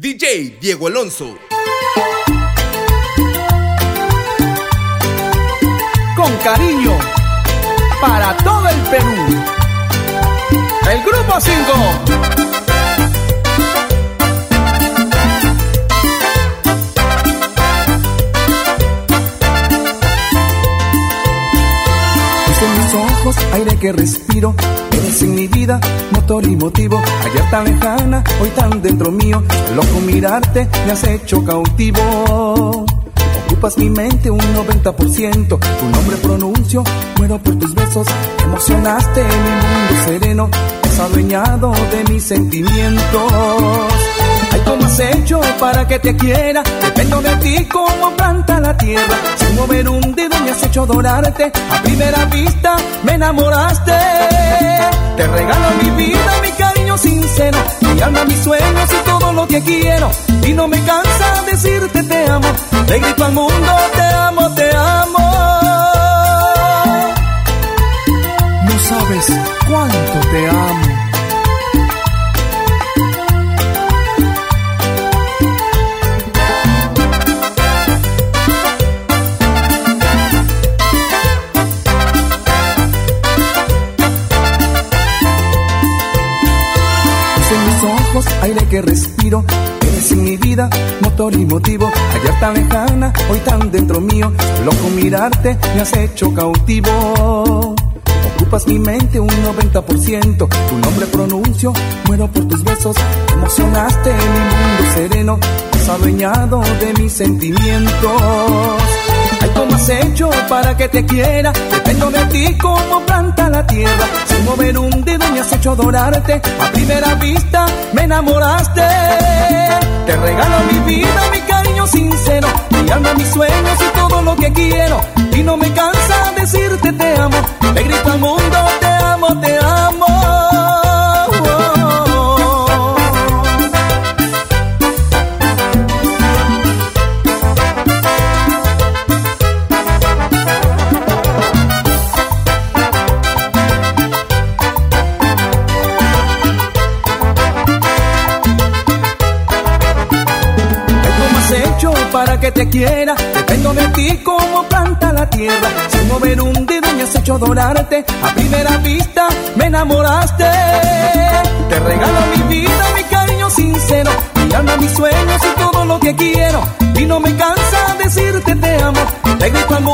DJ Diego Alonso. Con cariño para todo el Perú. El grupo 5. Aire que respiro. Eres en mi vida, motor y motivo. Ayer tan lejana, hoy tan dentro mío. Loco mirarte, me has hecho cautivo. Ocupas mi mente un 90%. Tu nombre pronuncio, muero por tus besos. Emocionaste mi mundo sereno. Has adueñado de mis sentimientos. Ay, ¿cómo has hecho para que te quiera? Dependo de ti como planta la tierra. Sin mover un dedo me has hecho adorarte. A primera vista me enamoraste. Te regalo mi vida, mi cariño sincero. Mi alma, mis sueños y todo lo que quiero. Y no me cansa decirte te amo. Le grito al mundo, te amo, te amo. No sabes cuánto te amo. Aire que respiro. Eres en mi vida, motor y motivo. Ayer tan lejana, hoy tan dentro mío. Loco mirarte, me has hecho cautivo. Ocupas mi mente un 90%. Tu nombre pronuncio, muero por tus besos. Emocionaste mi mundo sereno. Has de mis sentimientos. ¿Cómo has hecho para que te quiera? Dependo de ti como planta la tierra. Sin mover un dedo me has hecho adorarte. A primera vista me enamoraste. Te regalo mi vida, mi cariño sincero. Mi alma, mis sueños y todo lo que quiero. Y no me cansa decirte te amo. Le grito al mundo, te amo, te amo. Adorarte. A primera vista me enamoraste. Te regalo mi vida, mi cariño sincero. Mi alma, mis sueños y todo lo que quiero. Y no me cansa decirte te amo. Te grito al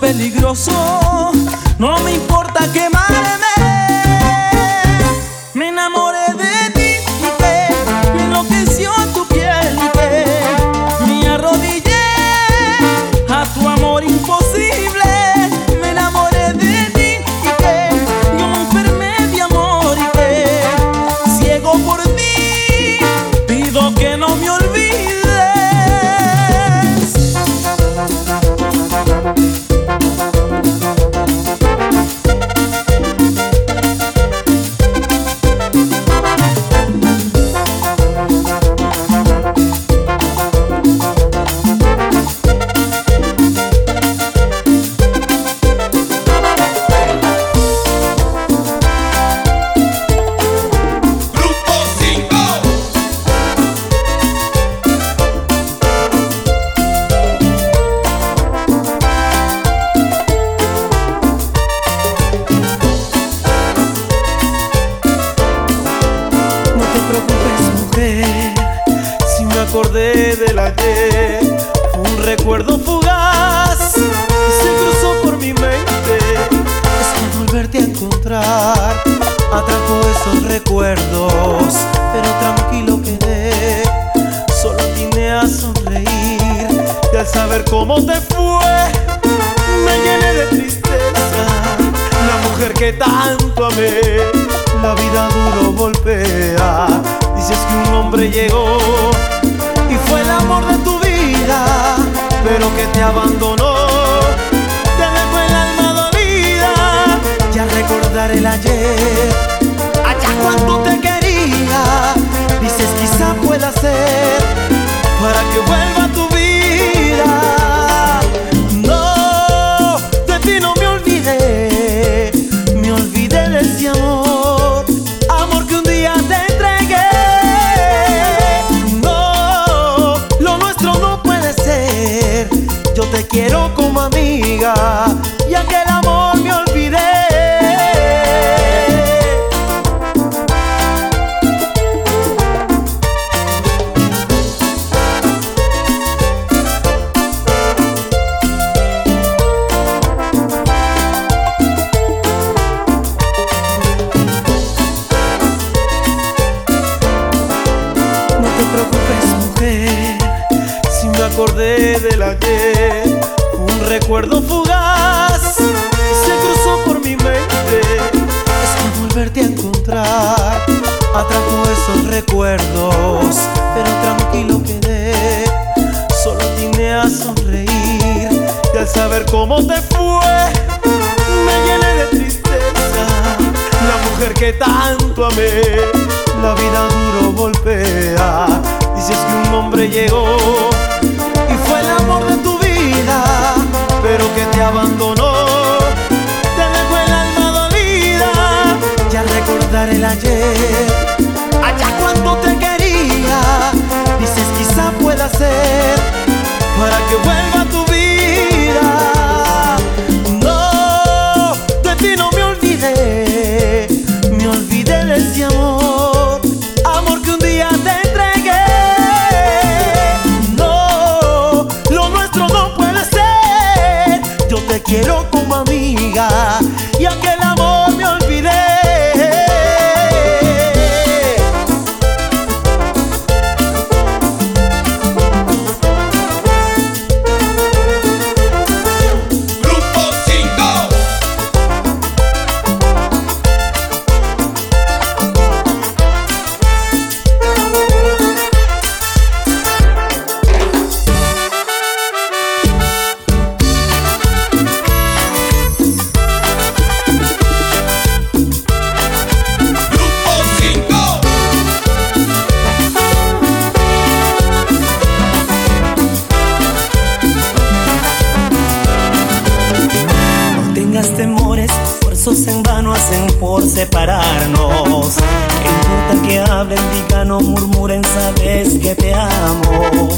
y aquel amor me olvidé. Por separarnos. ¿Qué importa que hablen, digan o murmuren, sabes que te amo.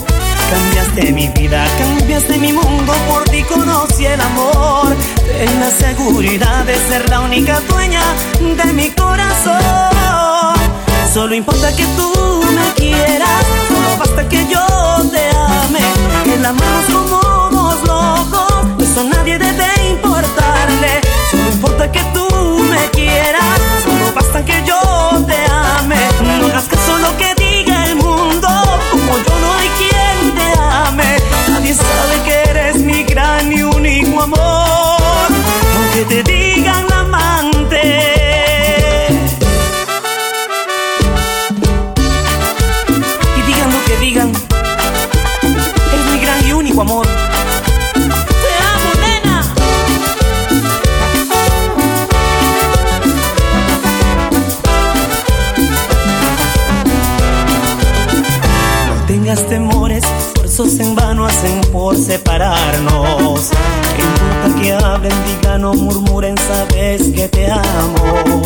Cambiaste mi vida, cambiaste mi mundo, por ti conocí el amor. Ten la seguridad de ser la única dueña de mi corazón. Solo importa que tú me quieras, solo basta que yo te ame. El amor como dos locos, eso nadie debe importarle. Solo importa que tú me quieras, solo basta que yo te ame. No hagas caso lo que diga el mundo, como yo no hay quien te ame. Nadie sabe que eres mi gran y único amor, aunque te digan amante. Y digan lo que digan, eres mi gran y único amor. Temores, esfuerzos en vano hacen por separarnos. ¿Qué importa que hablen, digan o murmuren, sabes que te amo.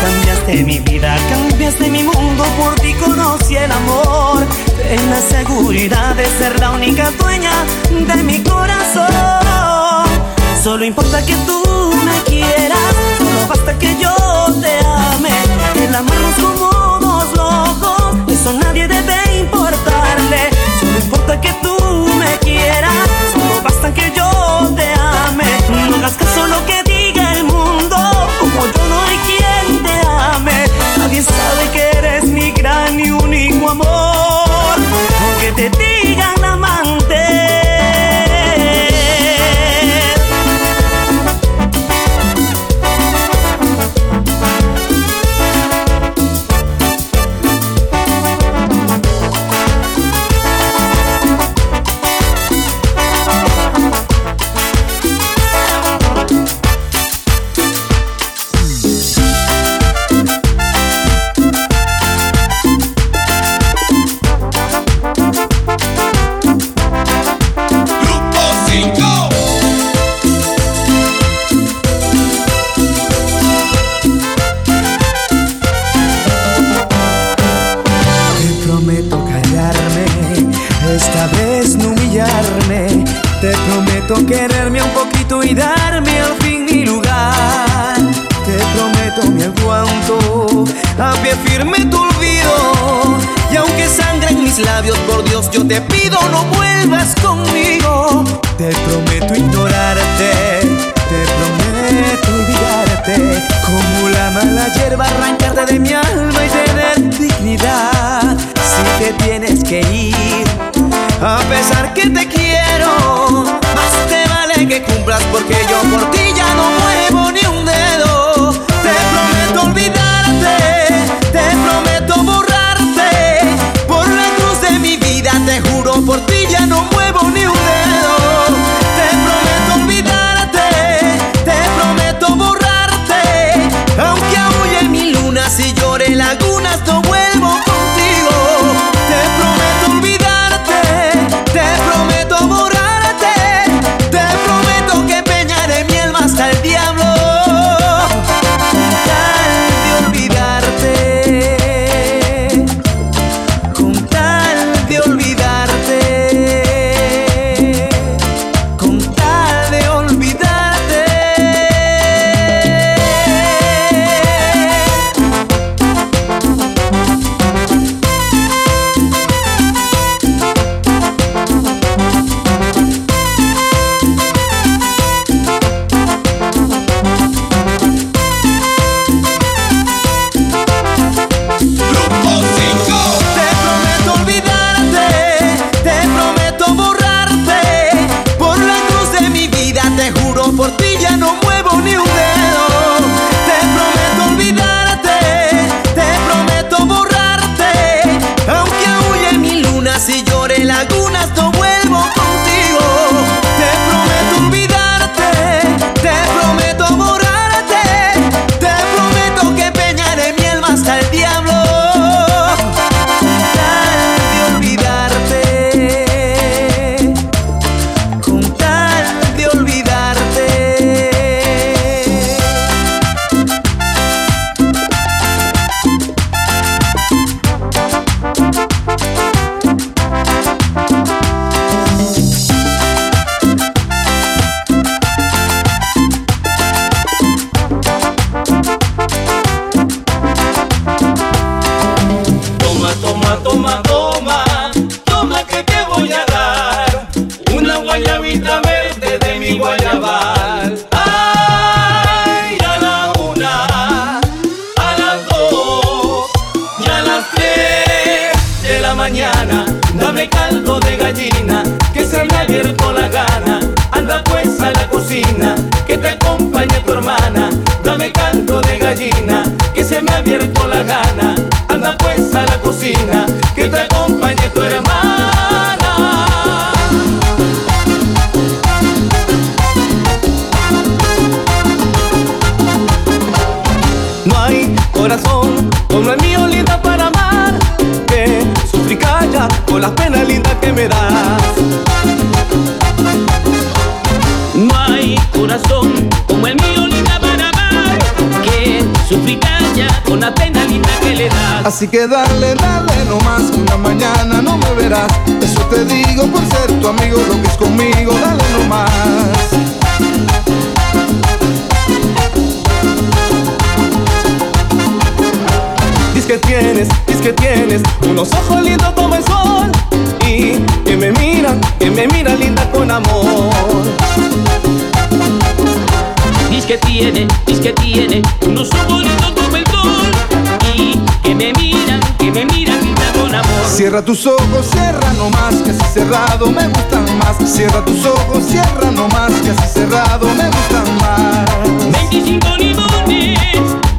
Cambiaste mi vida, cambiaste mi mundo, por ti conocí el amor. En la seguridad de ser la única dueña de mi corazón. Solo importa que tú me quieras, solo basta que yo te ame. El amarnos como dos locos, eso nadie debe importarle. Solo importa que tú me quieras, solo basta que yo te ame. No hagas caso lo que diga el mundo, como yo no hay quien te ame. Nadie sabe que eres mi gran y único amor, aunque te digan Cierra tus ojos, cierra nomás, que así cerrado me gustan más. Cierra tus ojos, cierra nomás, que así cerrado me gustan más. 25 limones.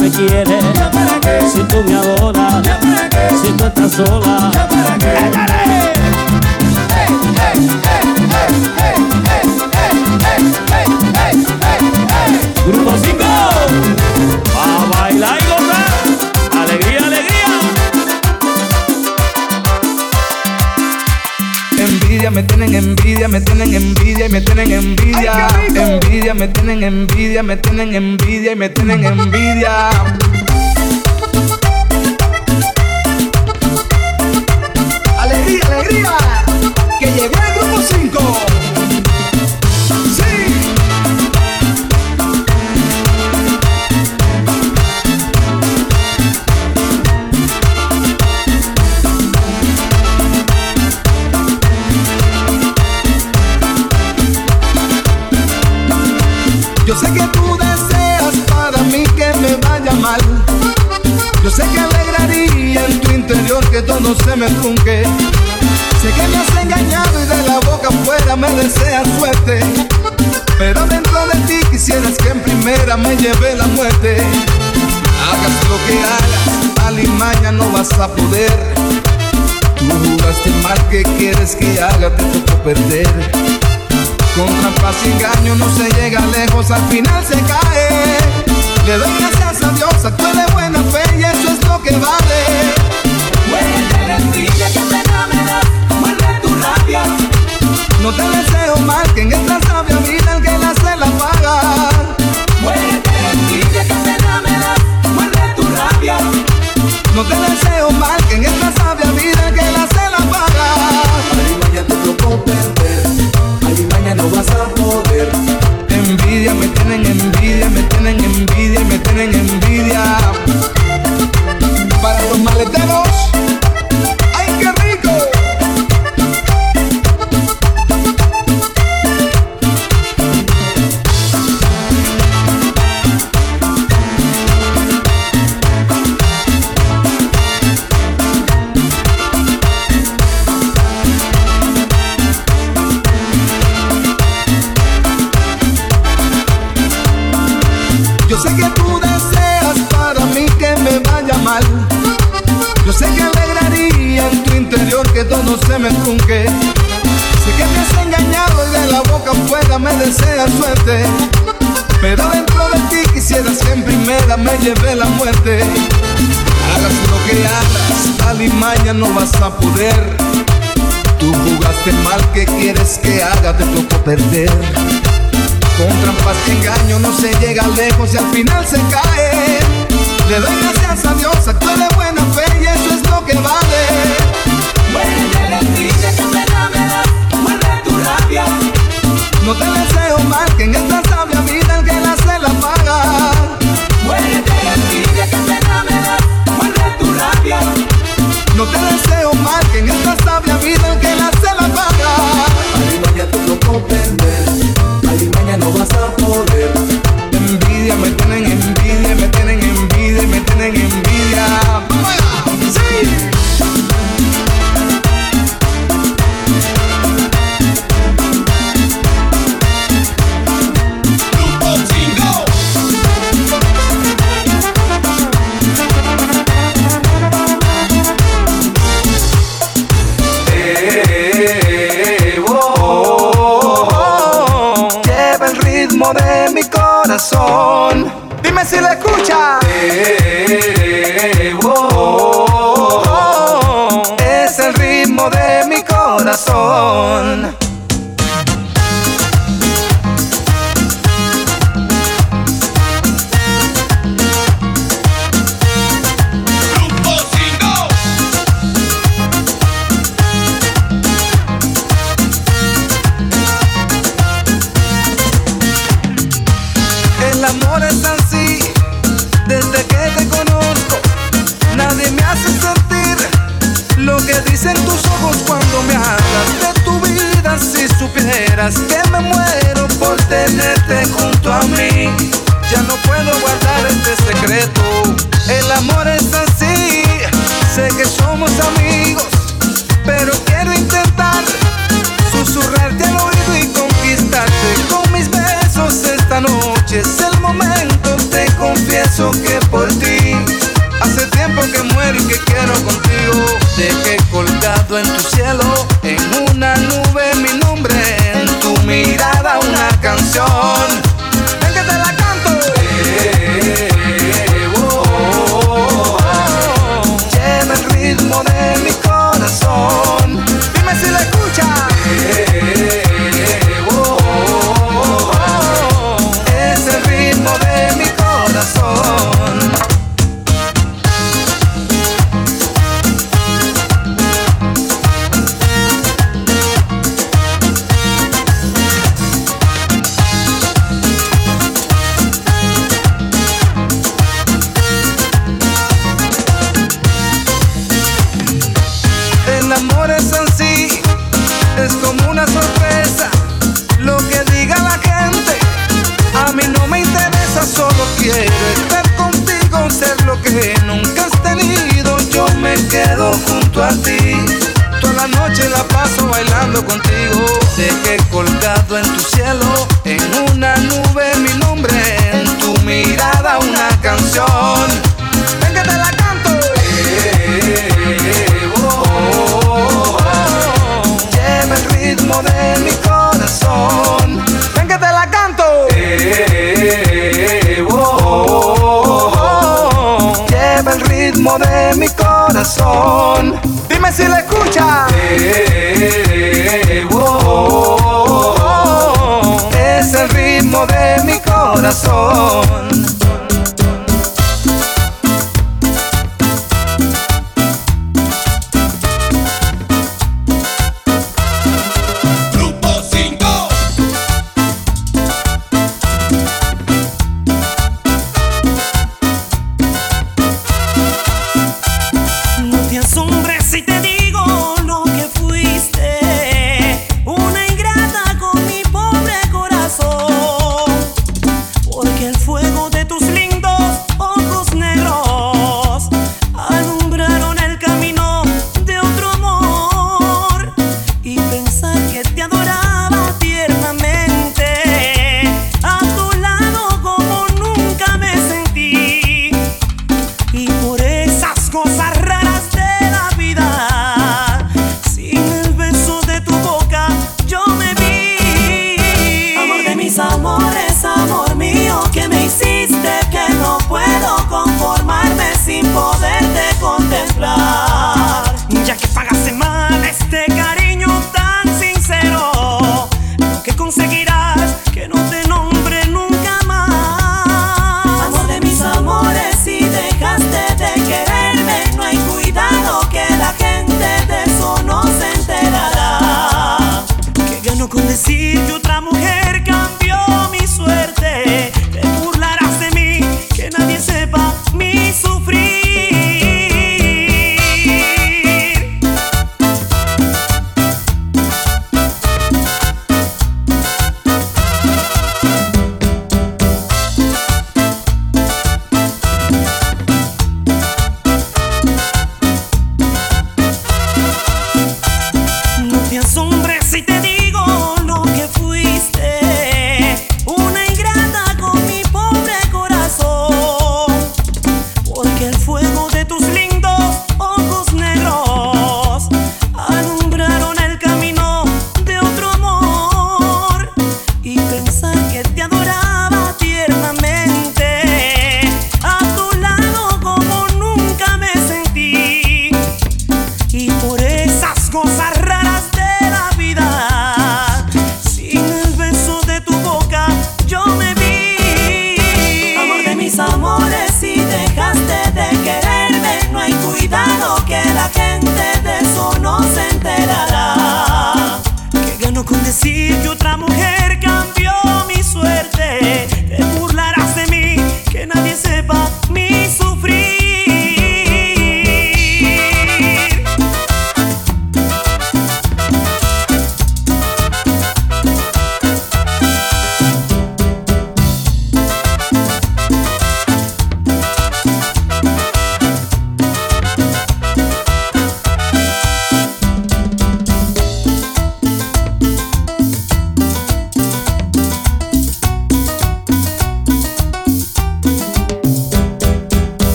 Me quieres, si tú me adoras, si tú estás sola. Grupo 5, a bailar y gozar, alegría, alegría. Envidia, me tienen envidia, me tienen envidia y me tienen envidia. Envidia, me tienen envidia, me tienen envidia y me tienen envidia. Quisieras que en primera me lleve la muerte. Hagas lo que hagas, al y mañana no vas a poder. Tú jugaste mal, que quieres que haga? Te tocó perder. Con trampas y engaño no se llega lejos, al final se cae. Le doy gracias a Dios, actué de buena fe y eso es lo que vale. Muérete la que me das, tu rabia. No te deseo mal, que en esta sabia vida el que la se la paga. Muérete envidia que pena me das, muerde tu rabia. No te deseo mal, que en esta sabia vida el que la se la paga. Arriba te tocó perder no vas a poder. Envidia, me tienen envidia, me tienen envidia, me tienen envidia. Para los maleteros, deseas suerte. Pero dentro de ti quisieras que en primera me lleve la muerte. Hagas lo que hagas, tal y mañana no vas a poder. Tú jugaste mal, ¿qué quieres que haga? Te tocó perder. Con trampas y engaño no se llega lejos y al final se cae. Le doy gracias a Dios, actué de buena fe y eso es lo que vale. No te deseo mal, que en esta sabia vida el que la se la paga. Muerde la envidia que pena me das, muerde tu rabia. No te deseo mal, que en esta sabia vida el que la se la paga.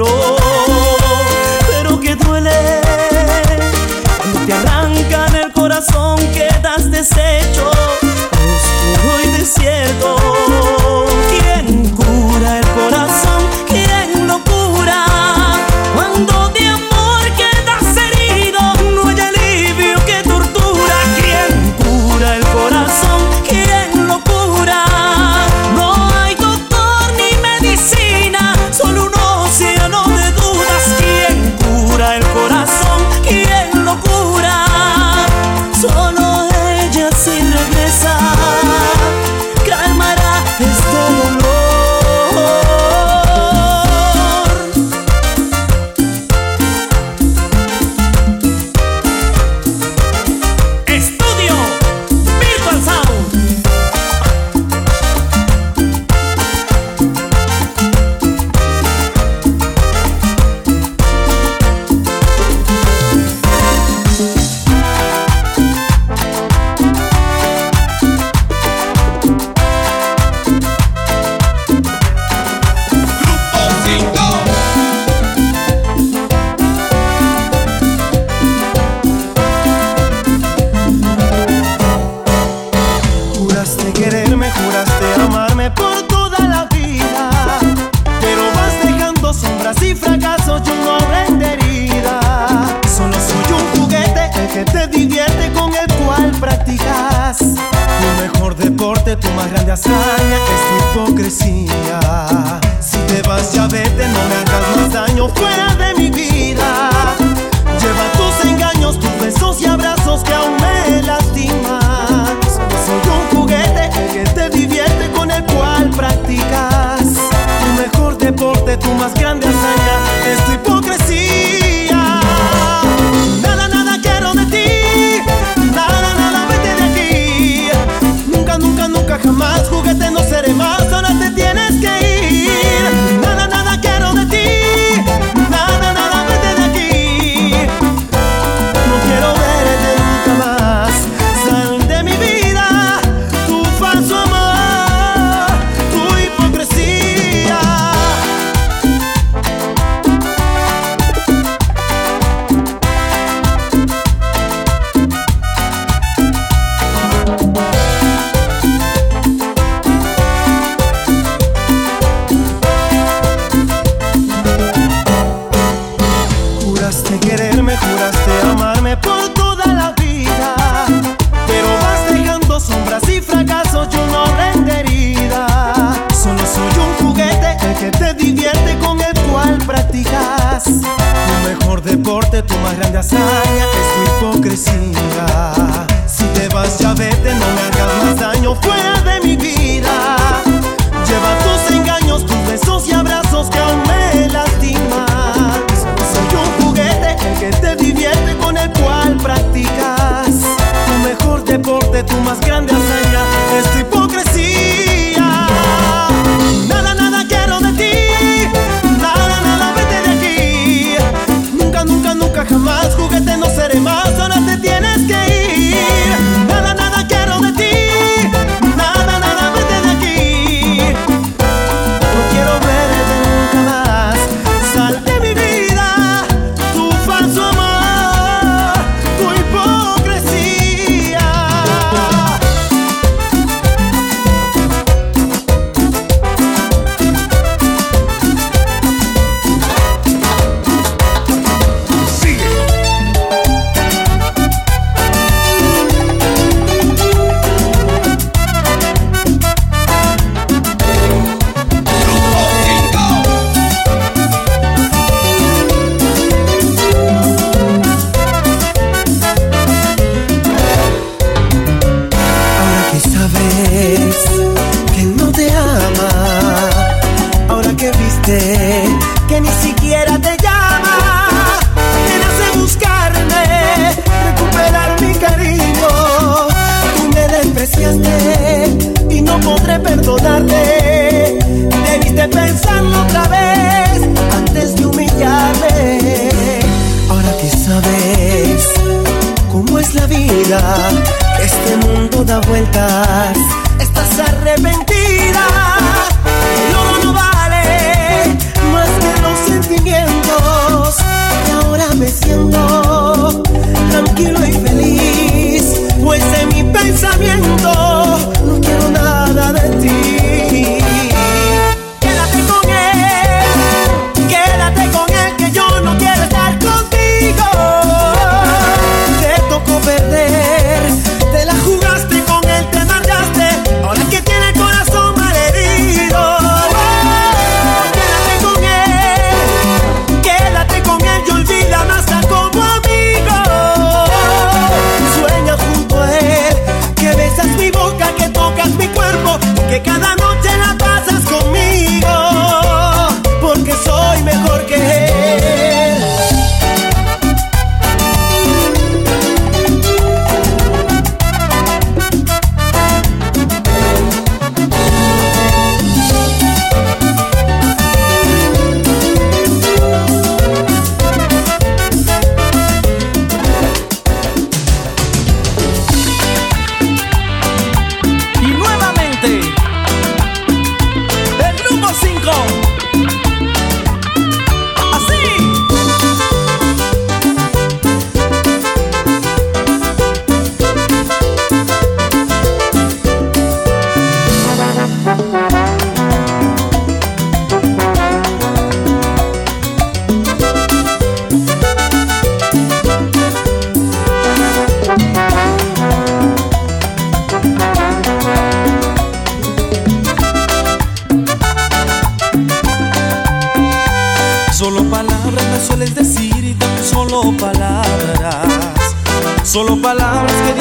pero, pero que duele. Cuando te arrancan el corazón quedas deshecho, oscuro y desierto. ¿Quién cura el corazón?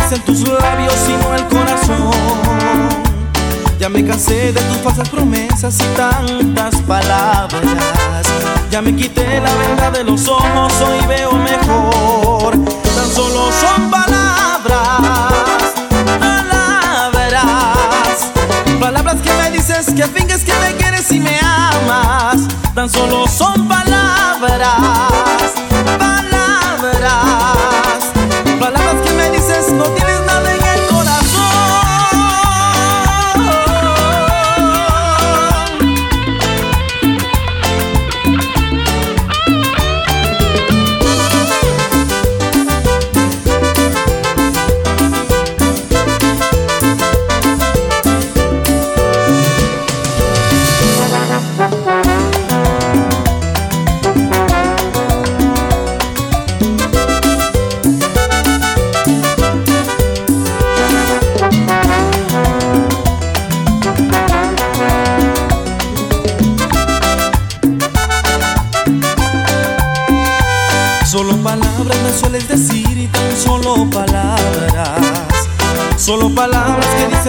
Dicen tus labios y no el corazón. Ya me cansé de tus falsas promesas y tantas palabras. Ya me quité la venda de los ojos, hoy veo mejor. Tan solo son palabras, palabras. Palabras que me dices que finges que me quieres y me amas. Tan solo son palabras.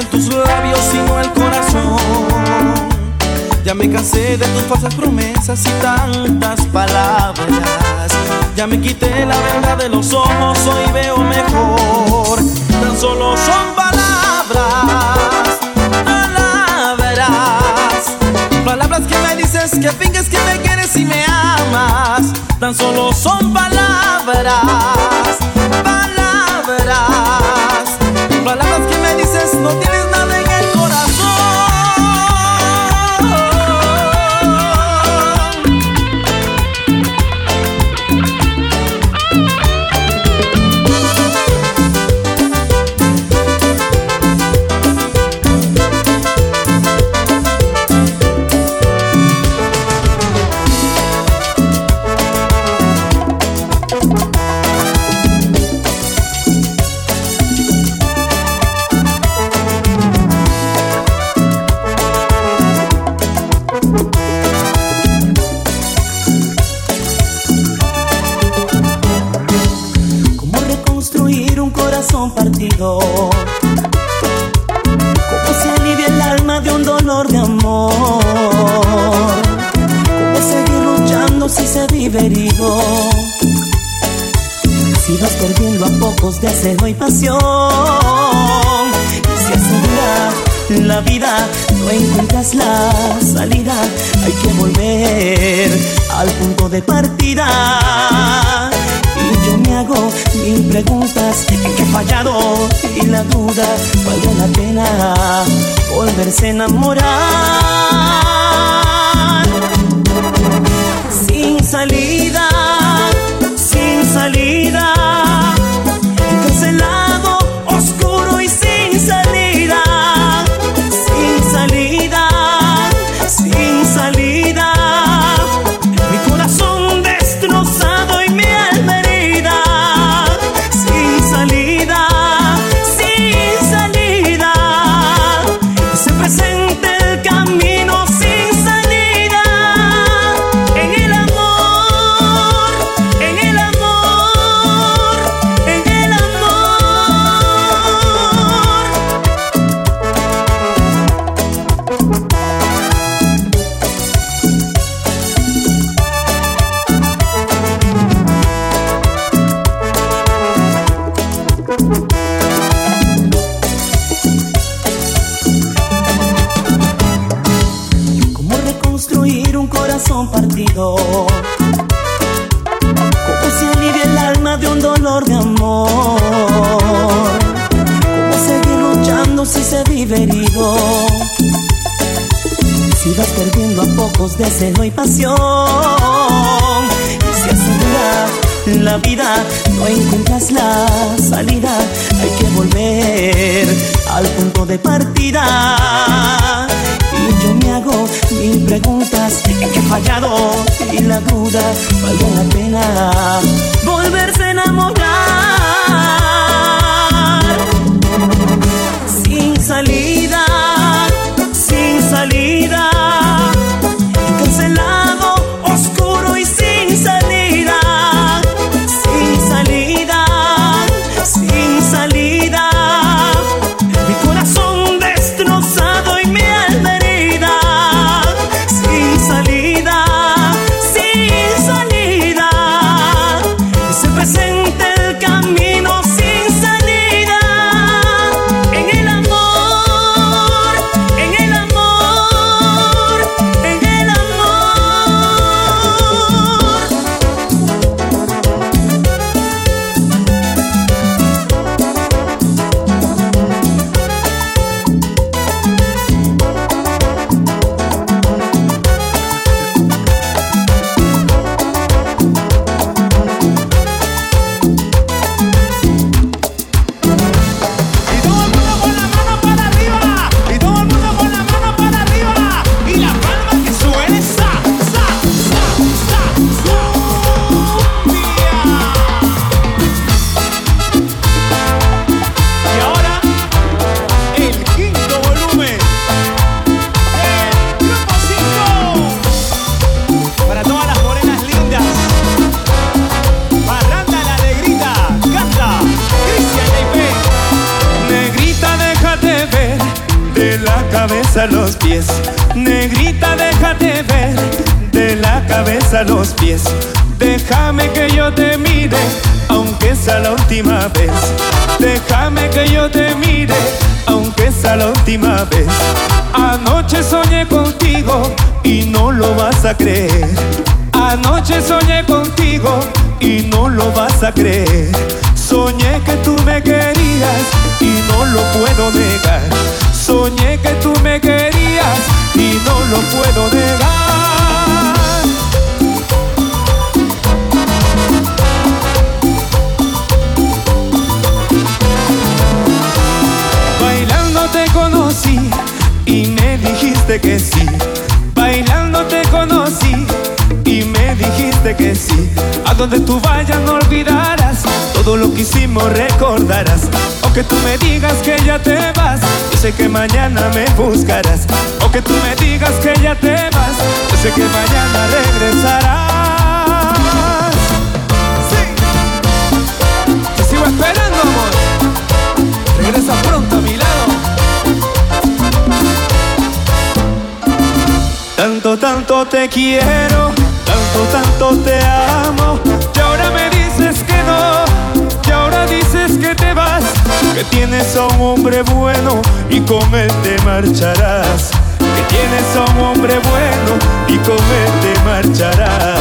Dicen tus labios y no el corazón. Ya me cansé de tus falsas promesas y tantas palabras. Ya me quité la venda de los ojos, hoy veo mejor. Tan solo son palabras, palabras. Palabras que me dices que finges que me quieres y me amas. Tan solo son palabras. No tienes corazón partido? ¿Cómo se alivia el alma de un dolor de amor? ¿Cómo seguir luchando si se vive herido? Si vas perdiendo a pocos deseo y pasión Y si asegura la vida no encuentras la salida. Hay que volver al punto de partida. Y yo me hago mil preguntas en qué he fallado Y la duda vale la pena volverse a enamorar cabeza a los pies. Negrita, déjate ver de la cabeza a los pies. Déjame que yo te mire, aunque sea la última vez. Déjame que yo te mire, aunque sea la última vez. Anoche soñé contigo y no lo vas a creer. Anoche soñé contigo y no lo vas a creer. Soñé que tú me querías y no lo puedo negar. Soñé que tú me querías y no lo puedo negar. Bailando te conocí y me dijiste que sí. Bailando te conocí y me dijiste que sí. A donde tú vayas no olvidarás, todo lo que hicimos recordarás que tú me digas que ya te vas, yo sé que mañana me buscarás. O que tú me digas que ya te vas, yo sé que mañana regresarás. Sí, te sigo esperando, amor. Regresa pronto a mi lado. Tanto, tanto te quiero, tanto, tanto te amo. Y ahora me dices que no, y ahora dices que te vas. Que tienes a un hombre bueno y con él te marcharás. Que tienes a un hombre bueno y con él te marcharás.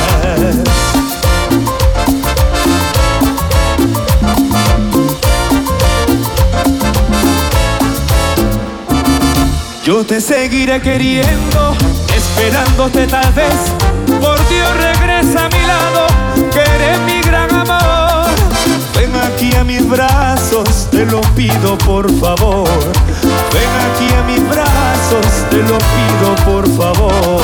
Yo te seguiré queriendo, esperándote tal vez. Por Dios regresa a mi lado, que eres mi gran amor. Ven aquí a mis brazos, te lo pido por favor. Ven aquí a mis brazos, te lo pido por favor.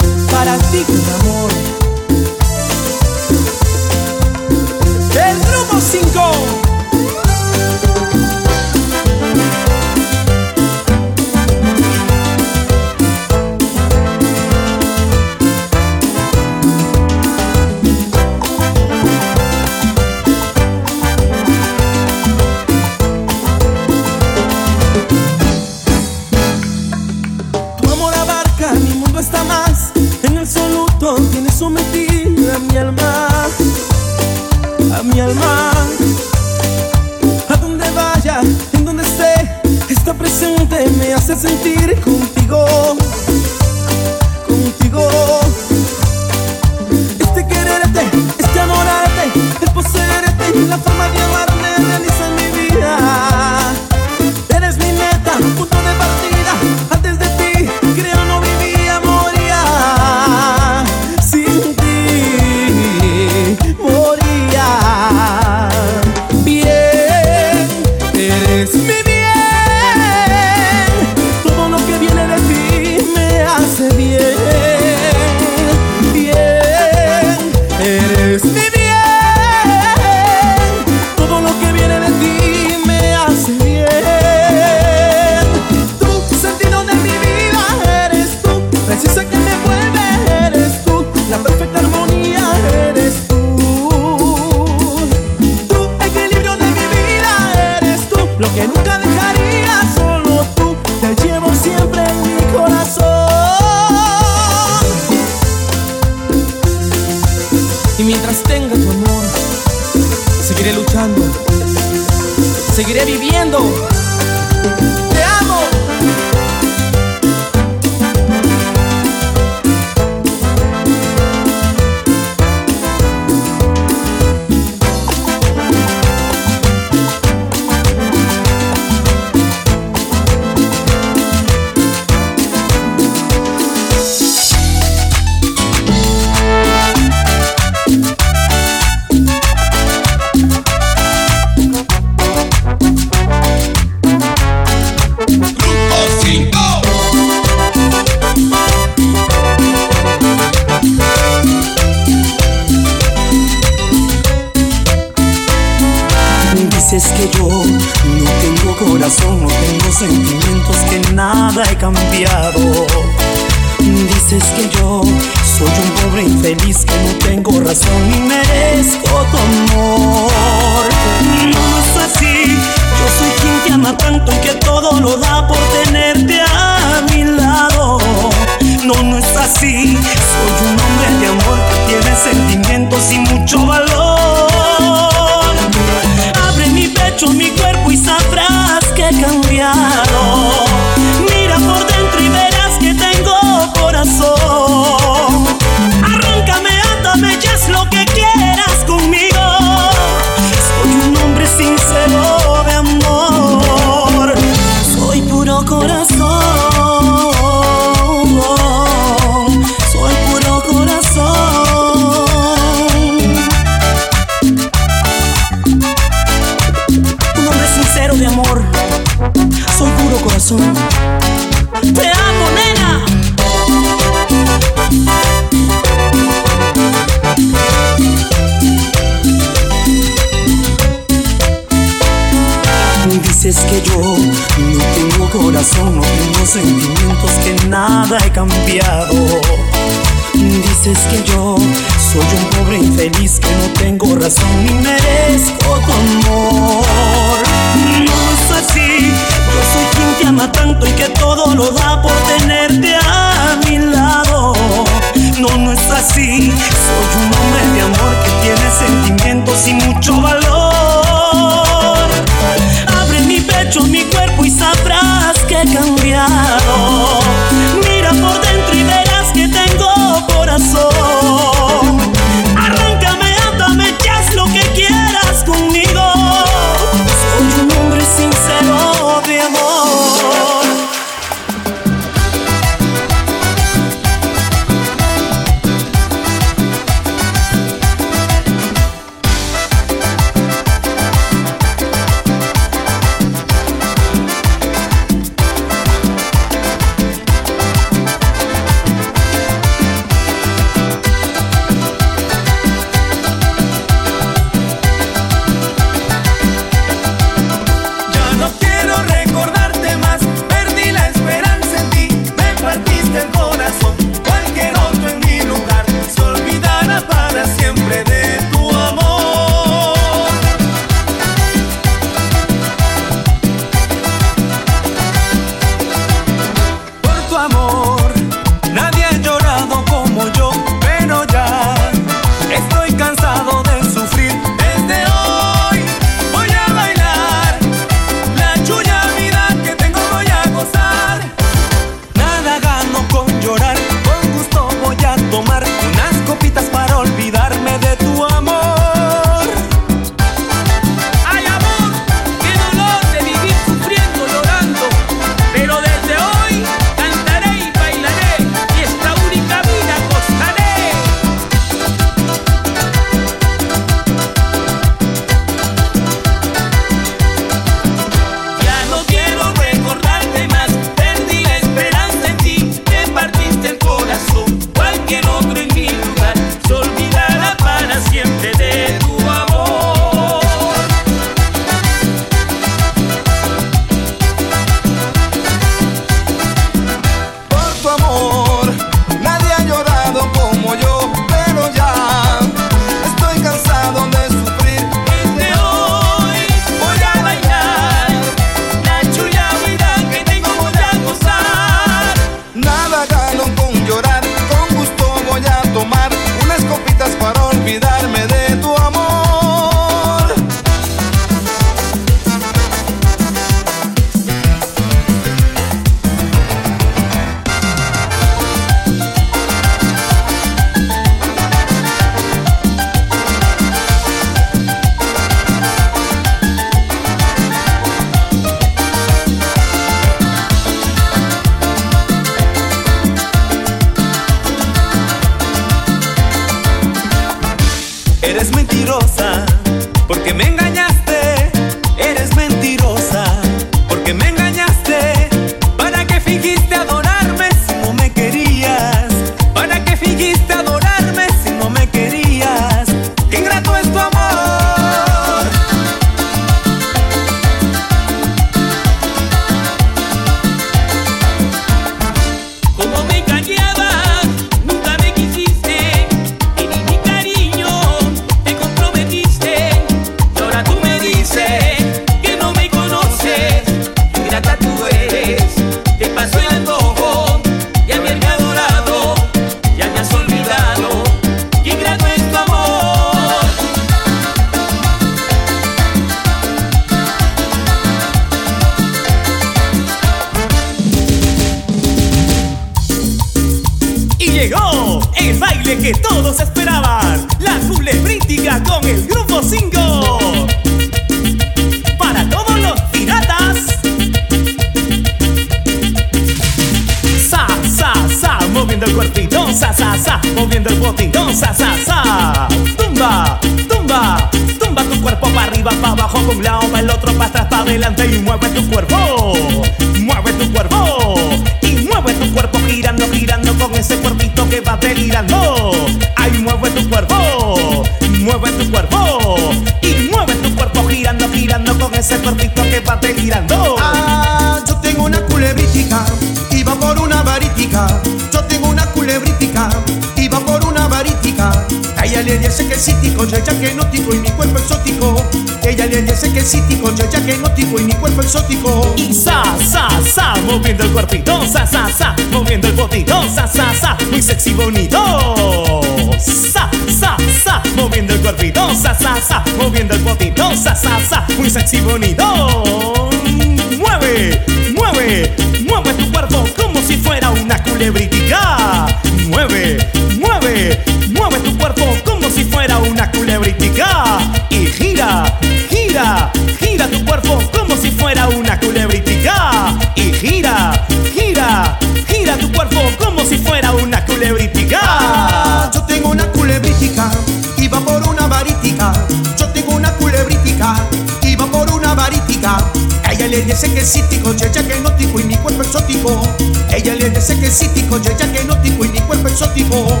ya ya que nótico y mi cuerpo exótico.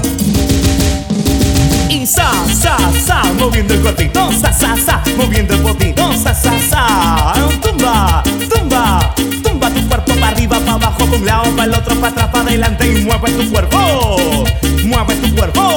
Y sa, sa, sa, moviendo el cuerpito, sa, sa, sa, moviendo el potito, sa, sa, sa. Tumba, tumba, tumba tu cuerpo para arriba, para abajo, para un lado, para el otro, para atrás, para adelante y mueve tu cuerpo, mueve tu cuerpo.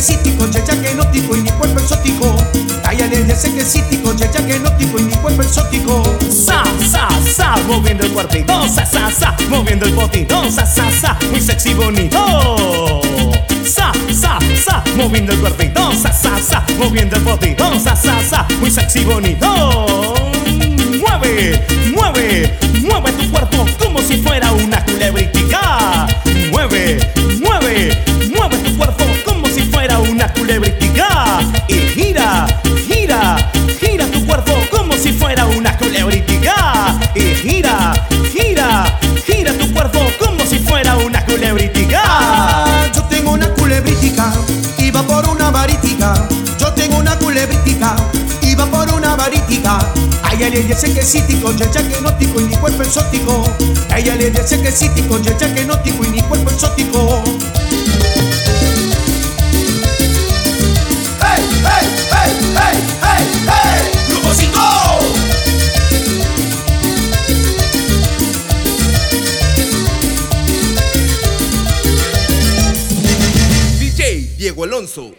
sequecítico, checha que nótico y mi cuerpo exótico. Cállale de sequecítico, checha que nótico y mi cuerpo exótico. Sa, sa, sa, moviendo el cuartito, sa, sa, sa, moviendo el potito, sa, sa, sa, muy sexy bonito. Sa, sa, sa, moviendo el cuerpito, sa, sa, sa, moviendo el potito, sa, sa, sa, muy sexy bonito. Mueve, mueve, mueve tu cuerpo dice que sí, tico, ya que y mi cuerpo exótico. A ella le dice que sí, tico, ya que y mi cuerpo exótico. ¡Hey, hey, hey, hey, hey, hey! ¡Grupo 5! Diego Alonso.